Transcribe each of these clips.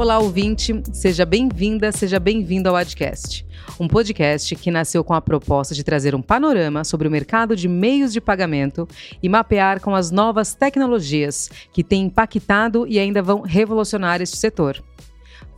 Olá, ouvinte, seja bem-vinda, seja bem-vindo ao Adcast, um podcast que nasceu com a proposta de trazer um panorama sobre o mercado de meios de pagamento e mapear com as novas tecnologias que têm impactado e ainda vão revolucionar este setor.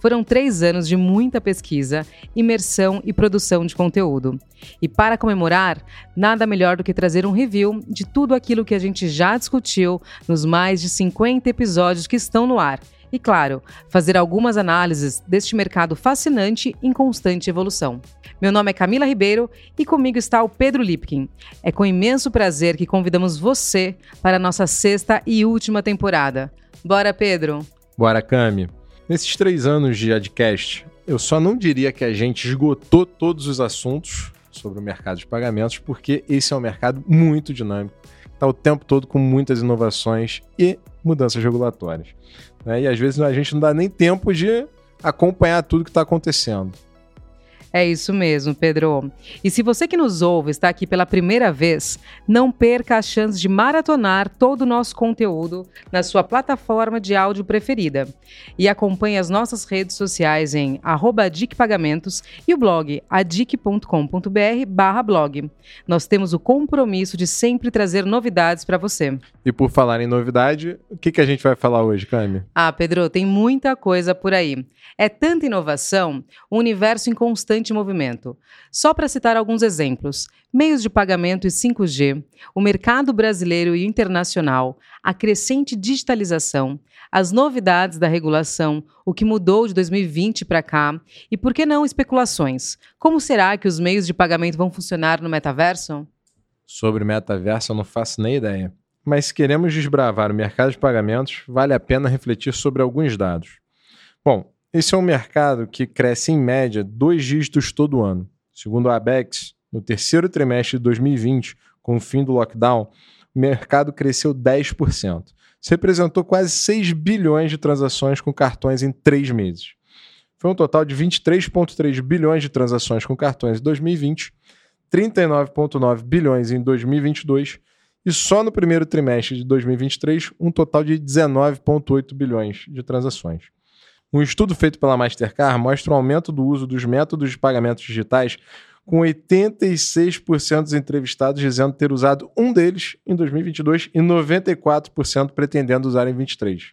Foram três anos de muita pesquisa, imersão e produção de conteúdo. E para comemorar, nada melhor do que trazer um review de tudo aquilo que a gente já discutiu nos mais de 50 episódios que estão no ar. E, claro, fazer algumas análises deste mercado fascinante em constante evolução. Meu nome é Camila Ribeiro e comigo está o Pedro Lipkin. É com imenso prazer que convidamos você para a nossa sexta e última temporada. Bora, Pedro! Bora, Cami! Nesses três anos de Adcast, eu só não diria que a gente esgotou todos os assuntos sobre o mercado de pagamentos, porque esse é um mercado muito dinâmico, está o tempo todo com muitas inovações e mudanças regulatórias. Né? E às vezes a gente não dá nem tempo de acompanhar tudo que está acontecendo. É isso mesmo, Pedro. E se você que nos ouve está aqui pela primeira vez, não perca a chance de maratonar todo o nosso conteúdo na sua plataforma de áudio preferida. E acompanhe as nossas redes sociais em @adicpagamentos e o blog adic.com.br/blog. Nós temos o compromisso de sempre trazer novidades para você. E por falar em novidade, o que, que a gente vai falar hoje, Cami? Ah, Pedro, tem muita coisa por aí. É tanta inovação, um universo em constante movimento. Só para citar alguns exemplos: meios de pagamento e 5G, o mercado brasileiro e internacional, a crescente digitalização, as novidades da regulação, o que mudou de 2020 para cá e, por que não, especulações. Como será que os meios de pagamento vão funcionar no metaverso? Sobre metaverso, eu não faço nem ideia. Mas se queremos desbravar o mercado de pagamentos, vale a pena refletir sobre alguns dados. Bom, esse é um mercado que cresce em média dois dígitos todo ano. Segundo a ABEX, no terceiro trimestre de 2020, com o fim do lockdown, o mercado cresceu 10%. Isso representou quase 6 bilhões de transações com cartões em três meses. Foi um total de 23,3 bilhões de transações com cartões em 2020, 39,9 bilhões em 2022 e só no primeiro trimestre de 2023, um total de 19,8 bilhões de transações. Um estudo feito pela Mastercard mostra um aumento do uso dos métodos de pagamentos digitais, com 86% dos entrevistados dizendo ter usado um deles em 2022 e 94% pretendendo usar em 2023.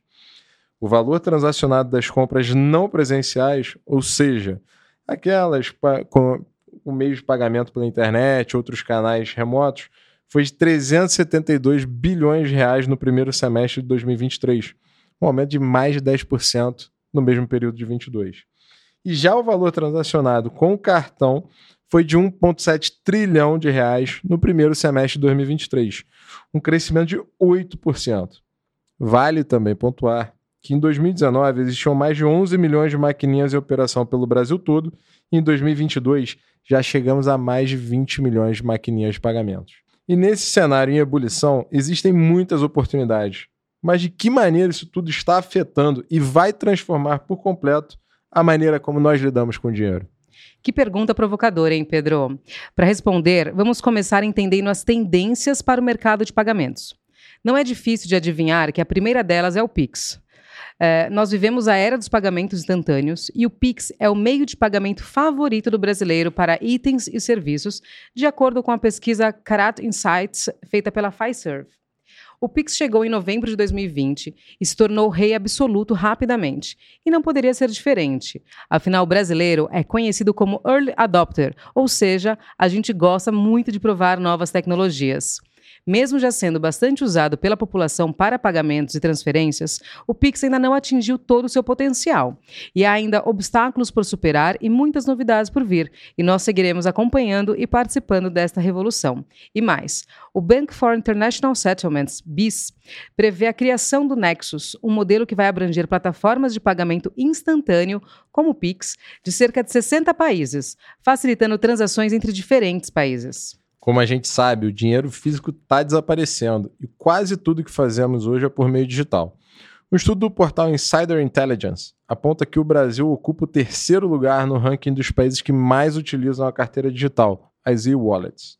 O valor transacionado das compras não presenciais, ou seja, aquelas com, com meios de pagamento pela internet, outros canais remotos, foi de 372 bilhões de reais no primeiro semestre de 2023, um aumento de mais de 10% no mesmo período de 22. E já o valor transacionado com o cartão foi de 1,7 trilhão de reais no primeiro semestre de 2023, um crescimento de 8%. Vale também pontuar que em 2019 existiam mais de 11 milhões de maquininhas em operação pelo Brasil todo, e em 2022 já chegamos a mais de 20 milhões de maquininhas de pagamentos. E nesse cenário em ebulição, existem muitas oportunidades, mas de que maneira isso tudo está afetando e vai transformar por completo a maneira como nós lidamos com o dinheiro? Que pergunta provocadora, hein, Pedro? Para responder, vamos começar entendendo as tendências para o mercado de pagamentos. Não é difícil de adivinhar que a primeira delas é o Pix. É, nós vivemos a era dos pagamentos instantâneos e o Pix é o meio de pagamento favorito do brasileiro para itens e serviços, de acordo com a pesquisa Karat Insights feita pela Fiserv. O Pix chegou em novembro de 2020 e se tornou rei absoluto rapidamente. E não poderia ser diferente. Afinal, o brasileiro é conhecido como early adopter, ou seja, a gente gosta muito de provar novas tecnologias. Mesmo já sendo bastante usado pela população para pagamentos e transferências, o Pix ainda não atingiu todo o seu potencial. E há ainda obstáculos por superar e muitas novidades por vir. E nós seguiremos acompanhando e participando desta revolução. E mais, o Bank for International Settlements, BIS, prevê a criação do Nexus, um modelo que vai abranger plataformas de pagamento instantâneo, como o Pix, de cerca de 60 países, facilitando transações entre diferentes países. Como a gente sabe, o dinheiro físico está desaparecendo e quase tudo que fazemos hoje é por meio digital. Um estudo do portal Insider Intelligence aponta que o Brasil ocupa o terceiro lugar no ranking dos países que mais utilizam a carteira digital, as e-wallets.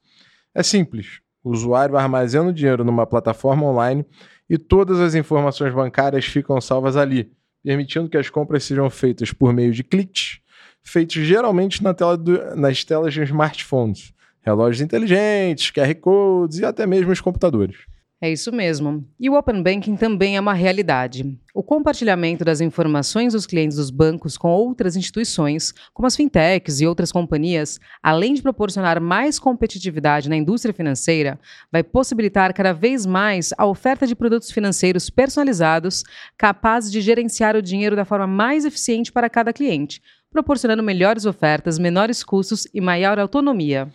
É simples: o usuário armazena o dinheiro numa plataforma online e todas as informações bancárias ficam salvas ali, permitindo que as compras sejam feitas por meio de cliques, feitos geralmente na tela do, nas telas de smartphones, relógios inteligentes, QR codes e até mesmo os computadores. É isso mesmo. E o Open Banking também é uma realidade. O compartilhamento das informações dos clientes dos bancos com outras instituições, como as fintechs e outras companhias, além de proporcionar mais competitividade na indústria financeira, vai possibilitar cada vez mais a oferta de produtos financeiros personalizados, capazes de gerenciar o dinheiro da forma mais eficiente para cada cliente, proporcionando melhores ofertas, menores custos e maior autonomia.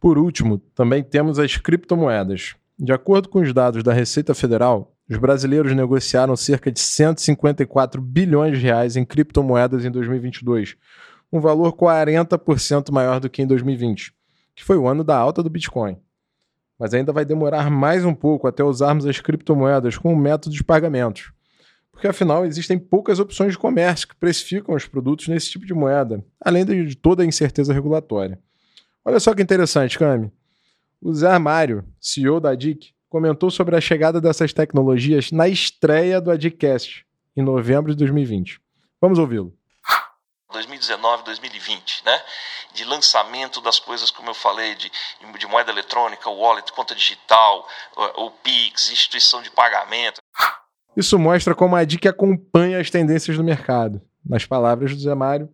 Por último, também temos as criptomoedas. De acordo com os dados da Receita Federal, os brasileiros negociaram cerca de 154 bilhões de reais em criptomoedas em 2022, um valor 40% maior do que em 2020, que foi o ano da alta do Bitcoin. Mas ainda vai demorar mais um pouco até usarmos as criptomoedas como método de pagamentos, porque afinal existem poucas opções de comércio que precificam os produtos nesse tipo de moeda, além de toda a incerteza regulatória. Olha só que interessante, Cami. O Zé Mário, CEO da DIC, comentou sobre a chegada dessas tecnologias na estreia do Adicast, em novembro de 2020. Vamos ouvi-lo. 2019, 2020, né? De lançamento das coisas, como eu falei, de, de moeda eletrônica, wallet, conta digital, o, o Pix, instituição de pagamento. Isso mostra como a DIC acompanha as tendências do mercado. Nas palavras do Zé Mário,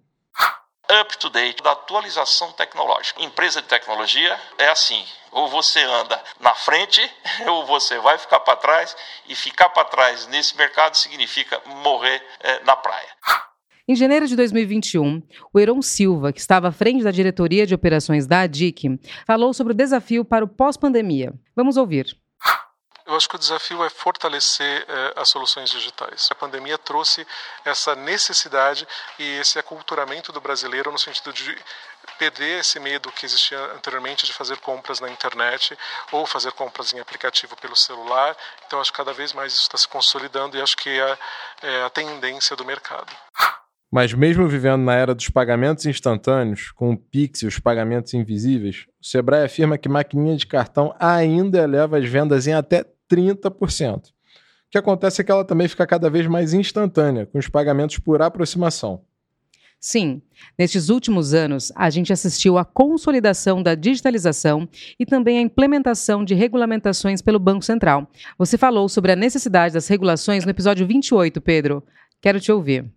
up to date da atualização tecnológica. Empresa de tecnologia é assim: ou você anda na frente, ou você vai ficar para trás, e ficar para trás nesse mercado significa morrer é, na praia. Em janeiro de 2021, o Heron Silva, que estava à frente da diretoria de operações da ADIC, falou sobre o desafio para o pós-pandemia. Vamos ouvir. Eu acho que o desafio é fortalecer eh, as soluções digitais. A pandemia trouxe essa necessidade e esse aculturamento do brasileiro no sentido de perder esse medo que existia anteriormente de fazer compras na internet ou fazer compras em aplicativo pelo celular. Então, acho que cada vez mais isso está se consolidando e acho que é, é a tendência do mercado. Mas mesmo vivendo na era dos pagamentos instantâneos, com o Pix e os pagamentos invisíveis, o Sebrae afirma que maquininha de cartão ainda eleva as vendas em até 30%. O que acontece é que ela também fica cada vez mais instantânea, com os pagamentos por aproximação. Sim, nestes últimos anos, a gente assistiu à consolidação da digitalização e também à implementação de regulamentações pelo Banco Central. Você falou sobre a necessidade das regulações no episódio 28, Pedro. Quero te ouvir.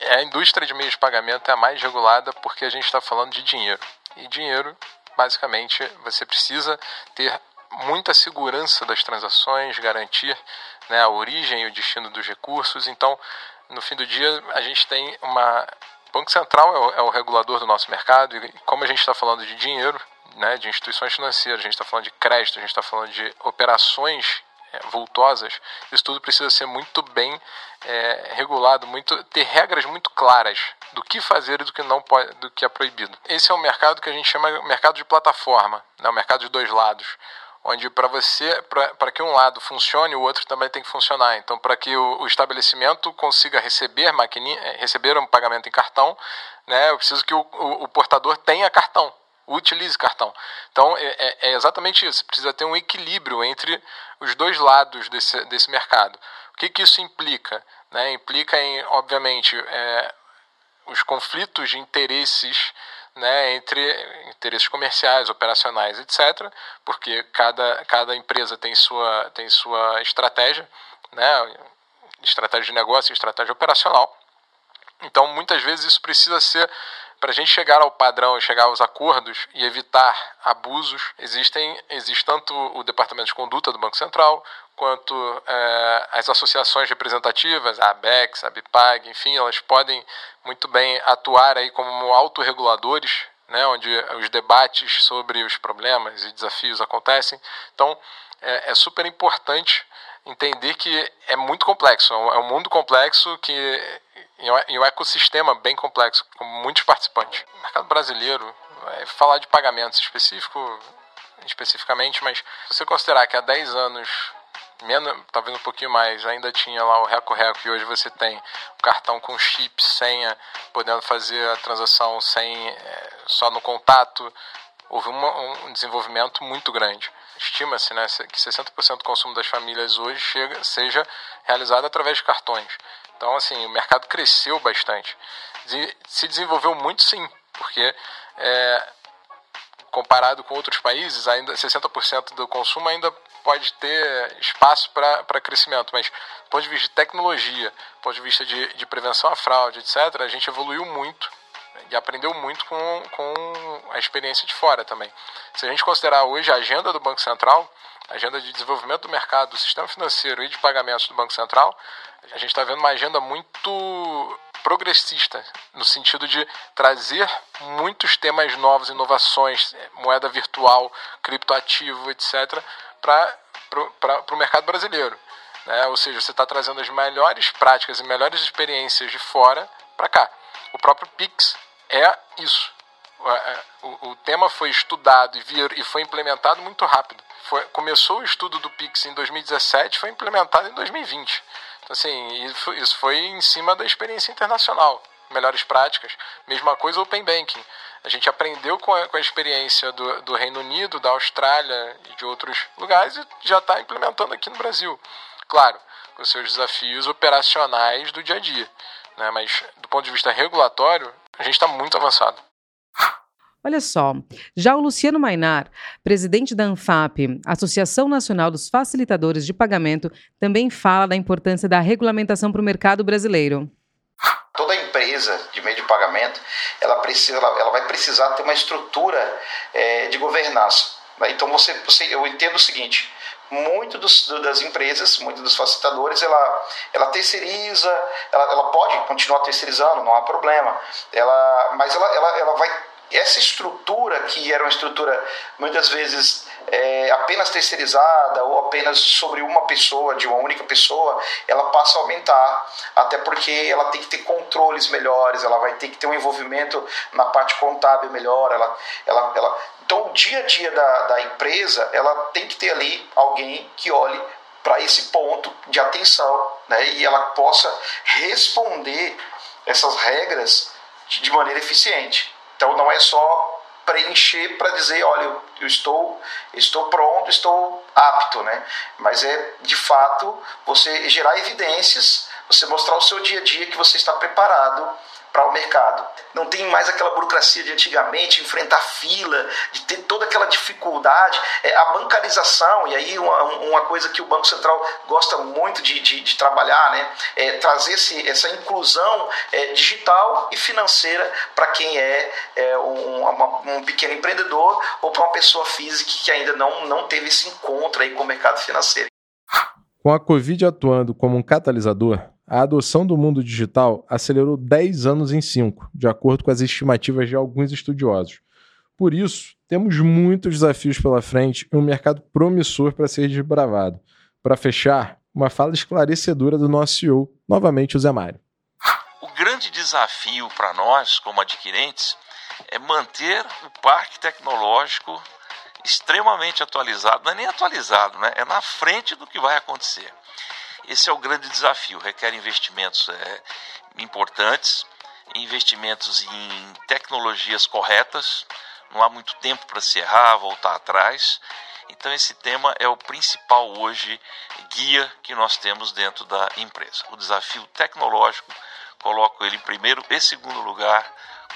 A indústria de meios de pagamento é a mais regulada porque a gente está falando de dinheiro. E dinheiro, basicamente, você precisa ter muita segurança das transações, garantir né, a origem e o destino dos recursos. Então, no fim do dia, a gente tem uma. O Banco Central é o, é o regulador do nosso mercado, e como a gente está falando de dinheiro, né, de instituições financeiras, a gente está falando de crédito, a gente está falando de operações é, vultosas, isso tudo precisa ser muito bem é, regulado, muito, ter regras muito claras do que fazer e do que não pode, do que é proibido. Esse é o mercado que a gente chama mercado de plataforma, né, o mercado de dois lados onde para você, para que um lado funcione, o outro também tem que funcionar. Então, para que o, o, estabelecimento consiga receber eh, receber um pagamento em cartão, né, eu preciso que o, o, o portador tenha cartão, utilize cartão. Então, é, é, é, exatamente isso. Precisa ter um equilíbrio entre os dois lados desse, desse mercado. O que, que isso implica? Né? Implica em, obviamente, é, os conflitos de interesses né, entre interesses comerciais, operacionais, etc., porque cada, cada empresa tem sua, tem sua estratégia, né, estratégia de negócio estratégia operacional. Então, muitas vezes, isso precisa ser para a gente chegar ao padrão, chegar aos acordos e evitar abusos, existem existe tanto o departamento de conduta do Banco Central quanto é, as associações representativas, a ABEX, a BIPAG, enfim, elas podem muito bem atuar aí como autorreguladores, né, onde os debates sobre os problemas e desafios acontecem. Então, é, é super importante entender que é muito complexo, é um mundo complexo que em um ecossistema bem complexo, com muitos participantes. O mercado brasileiro, é falar de pagamentos específico, especificamente, mas se você considerar que há 10 anos, menos, talvez um pouquinho mais, ainda tinha lá o Reco-Reco e hoje você tem o cartão com chip, senha, podendo fazer a transação sem, é, só no contato, houve uma, um desenvolvimento muito grande. Estima-se né, que 60% do consumo das famílias hoje chega, seja realizado através de cartões. Então, assim, o mercado cresceu bastante. Se desenvolveu muito, sim, porque é, comparado com outros países, ainda 60% do consumo ainda pode ter espaço para crescimento, mas do ponto de vista de tecnologia, do ponto de vista de, de prevenção à fraude, etc., a gente evoluiu muito e aprendeu muito com, com a experiência de fora também. Se a gente considerar hoje a agenda do Banco Central, a agenda de desenvolvimento do mercado, do sistema financeiro e de pagamentos do Banco Central, a gente está vendo uma agenda muito progressista, no sentido de trazer muitos temas novos, inovações, moeda virtual, criptoativo, etc., para o mercado brasileiro. Né? Ou seja, você está trazendo as melhores práticas e melhores experiências de fora para cá. O próprio Pix é isso. É, o, o, tema foi estudado e, vir, e foi implementado muito rápido. Foi, começou o estudo do Pix em 2017 foi implementado em 2020. Então, assim, isso, foi em cima da experiência internacional. Melhores práticas. Mesma coisa o Open Banking. A gente aprendeu com a, com a experiência do, do Reino Unido, da Austrália e de outros lugares e já está implementando aqui no Brasil. Claro, com seus desafios operacionais do dia a dia. Né? Mas, do ponto de vista regulatório, a gente está muito avançado. Olha só, já o Luciano Mainar, presidente da ANFAP, Associação Nacional dos Facilitadores de Pagamento, também fala da importância da regulamentação para o mercado brasileiro. Toda empresa de meio de pagamento, ela, precisa, ela, ela vai precisar ter uma estrutura é, de governança. Então você, você, eu entendo o seguinte: muito dos, das empresas, muitos dos facilitadores, ela, ela terceiriza, ela, ela pode continuar terceirizando, não há problema. Ela, mas ela, ela, ela vai essa estrutura, que era uma estrutura muitas vezes é, apenas terceirizada ou apenas sobre uma pessoa, de uma única pessoa, ela passa a aumentar, até porque ela tem que ter controles melhores, ela vai ter que ter um envolvimento na parte contábil melhor, ela, ela, ela... então o dia a dia da, da empresa, ela tem que ter ali alguém que olhe para esse ponto de atenção, né, e ela possa responder essas regras de maneira eficiente. Então não é só preencher para dizer, olha, eu, estou, estou pronto, estou apto, né? Mas é de fato você gerar evidências, você mostrar o seu dia a dia que você está preparado para o mercado. Não tem mais aquela burocracia de antigamente, enfrentar fila, de ter toda aquela dificuldade. É, a bancarização, e aí uma, uma coisa que o Banco Central gosta muito de, de, de trabalhar, né, é trazer esse, essa inclusão é, digital e financeira para quem é, é um, uma, um pequeno empreendedor ou para uma pessoa física que ainda não, não teve esse encontro aí com o mercado financeiro. Com a Covid atuando como um catalisador, a adoção do mundo digital acelerou 10 anos em 5, de acordo com as estimativas de alguns estudiosos. Por isso, temos muitos desafios pela frente e um mercado promissor para ser desbravado. Para fechar, uma fala esclarecedora do nosso CEO, novamente o Zé Mário. O grande desafio para nós, como adquirentes, é manter o parque tecnológico extremamente atualizado, não é nem atualizado, né? é na frente do que vai acontecer. Esse é o grande desafio, requer investimentos é, importantes, investimentos em tecnologias corretas, não há muito tempo para se errar, voltar atrás. Então, esse tema é o principal hoje guia que nós temos dentro da empresa. O desafio tecnológico, coloco ele em primeiro e segundo lugar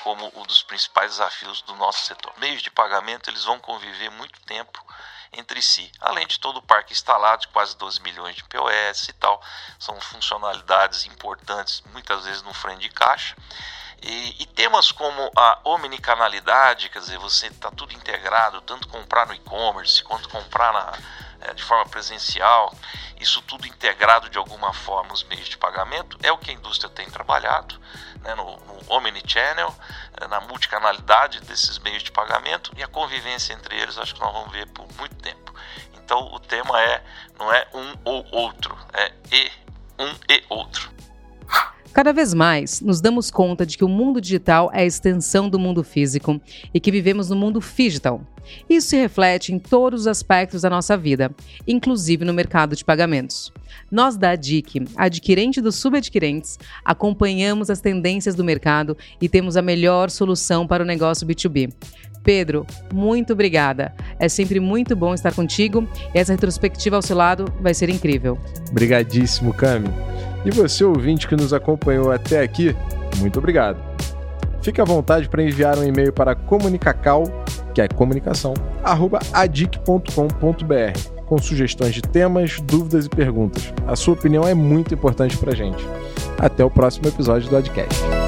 como um dos principais desafios do nosso setor. Meios de pagamento eles vão conviver muito tempo entre si, além de todo o parque instalado de quase 12 milhões de POS e tal, são funcionalidades importantes, muitas vezes no frame de caixa. E, e, temas como a omnicanalidade, quer dizer, você está tudo integrado, tanto comprar no e-commerce quanto comprar na, é, de forma presencial, isso tudo integrado de alguma forma os meios de pagamento, é o que a indústria tem trabalhado né, no, no omnichannel, é, na multicanalidade desses meios de pagamento e a convivência entre eles, acho que nós vamos ver por muito tempo. Então o tema é não é um ou outro, é e um e outro. Cada vez mais nos damos conta de que o mundo digital é a extensão do mundo físico e que vivemos no mundo digital. Isso se reflete em todos os aspectos da nossa vida, inclusive no mercado de pagamentos. Nós da ADIC, adquirente dos subadquirentes, acompanhamos as tendências do mercado e temos a melhor solução para o negócio B2B. Pedro, muito obrigada. É sempre muito bom estar contigo e essa retrospectiva ao seu lado vai ser incrível. Obrigadíssimo, Cami. E você, ouvinte que nos acompanhou até aqui, muito obrigado. Fique à vontade para enviar um e-mail para comunicacal, que é comunicação, arroba adic.com.br, com sugestões de temas, dúvidas e perguntas. A sua opinião é muito importante para gente. Até o próximo episódio do Adcast.